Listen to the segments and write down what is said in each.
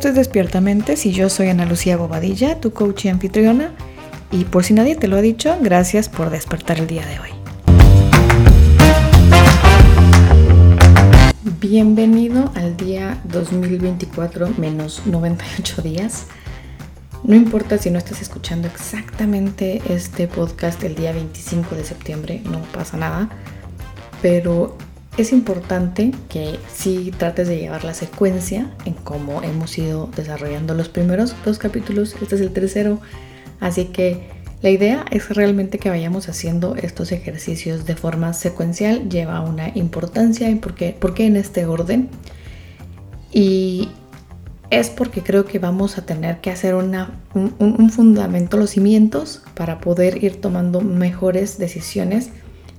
Despiertamente, si yo soy Ana Lucía Bobadilla, tu coach y anfitriona, y por si nadie te lo ha dicho, gracias por despertar el día de hoy. Bienvenido al día 2024 menos 98 días. No importa si no estás escuchando exactamente este podcast el día 25 de septiembre, no pasa nada, pero es importante que sí trates de llevar la secuencia en cómo hemos ido desarrollando los primeros dos capítulos. Este es el tercero, así que la idea es realmente que vayamos haciendo estos ejercicios de forma secuencial. Lleva una importancia y por qué, en este orden. Y es porque creo que vamos a tener que hacer un fundamento, los cimientos, para poder ir tomando mejores decisiones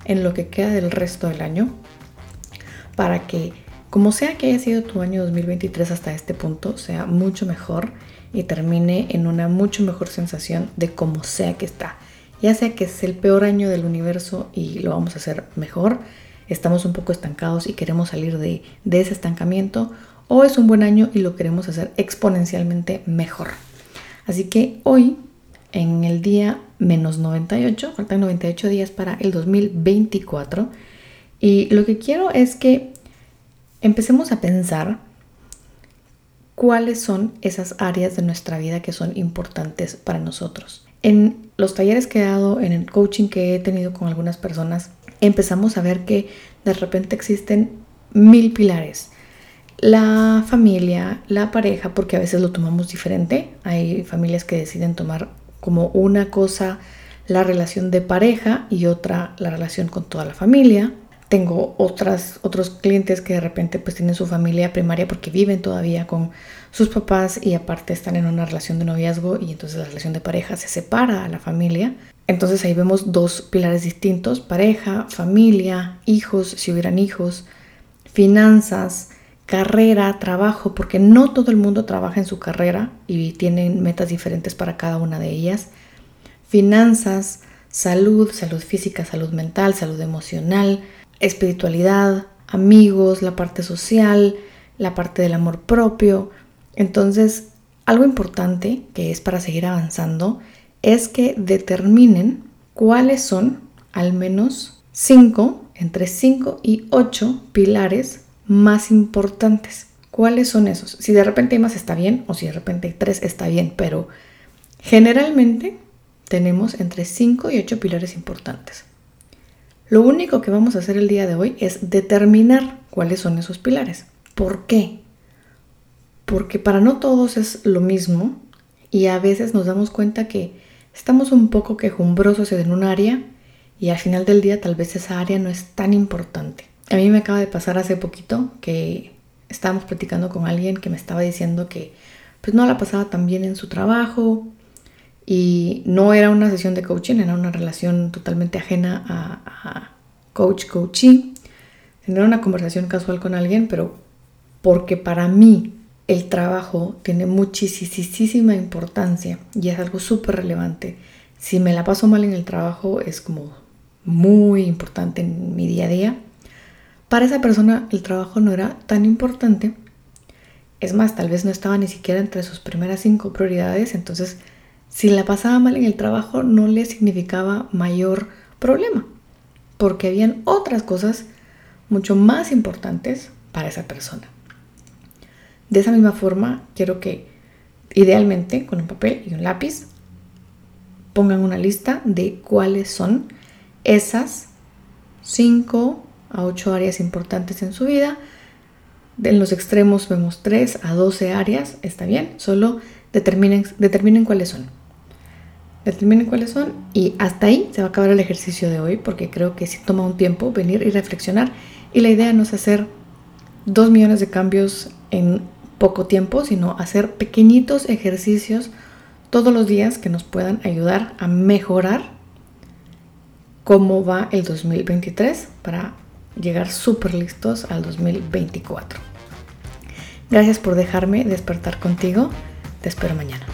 en lo que queda del resto del año para que, como sea que haya sido tu año 2023 hasta este punto, sea mucho mejor y termine en una mucho mejor sensación de como sea que está. Ya sea que es el peor año del universo y lo vamos a hacer mejor, estamos un poco estancados y queremos salir de, de ese estancamiento, o es un buen año y lo queremos hacer exponencialmente mejor. Así que hoy, en el día menos 98, faltan 98 días para el 2024, y lo que quiero es que empecemos a pensar cuáles son esas áreas de nuestra vida que son importantes para nosotros. En los talleres que he dado, en el coaching que he tenido con algunas personas, empezamos a ver que de repente existen mil pilares. La familia, la pareja, porque a veces lo tomamos diferente. Hay familias que deciden tomar como una cosa la relación de pareja y otra la relación con toda la familia. Tengo otras, otros clientes que de repente pues tienen su familia primaria porque viven todavía con sus papás y aparte están en una relación de noviazgo y entonces la relación de pareja se separa a la familia. Entonces ahí vemos dos pilares distintos, pareja, familia, hijos, si hubieran hijos, finanzas, carrera, trabajo, porque no todo el mundo trabaja en su carrera y tienen metas diferentes para cada una de ellas. Finanzas, salud, salud física, salud mental, salud emocional, espiritualidad, amigos, la parte social, la parte del amor propio. Entonces, algo importante que es para seguir avanzando es que determinen cuáles son al menos cinco, entre cinco y ocho pilares más importantes. ¿Cuáles son esos? Si de repente hay más está bien o si de repente hay tres está bien, pero generalmente tenemos entre cinco y ocho pilares importantes. Lo único que vamos a hacer el día de hoy es determinar cuáles son esos pilares. ¿Por qué? Porque para no todos es lo mismo y a veces nos damos cuenta que estamos un poco quejumbrosos en un área y al final del día tal vez esa área no es tan importante. A mí me acaba de pasar hace poquito que estábamos platicando con alguien que me estaba diciendo que pues no la pasaba tan bien en su trabajo, y no era una sesión de coaching, era una relación totalmente ajena a, coach-coachee. Era una conversación casual con alguien, pero porque para mí el trabajo tiene muchísima importancia y es algo súper relevante. Si me la paso mal en el trabajo es como muy importante en mi día a día. Para esa persona el trabajo no era tan importante. Es más, tal vez no estaba ni siquiera entre sus primeras cinco prioridades, entonces si la pasaba mal en el trabajo no le significaba mayor problema, porque habían otras cosas mucho más importantes para esa persona. De esa misma forma, quiero que idealmente con un papel y un lápiz pongan una lista de cuáles son esas 5 a 8 áreas importantes en su vida. En los extremos vemos 3 a 12 áreas, está bien, solo determinen, determinen cuáles son determinen cuáles son y hasta ahí se va a acabar el ejercicio de hoy porque creo que sí toma un tiempo venir y reflexionar y la idea no es hacer dos millones de cambios en poco tiempo, sino hacer pequeñitos ejercicios todos los días que nos puedan ayudar a mejorar cómo va el 2023 para llegar súper listos al 2024. Gracias por dejarme despertar contigo. Te espero mañana.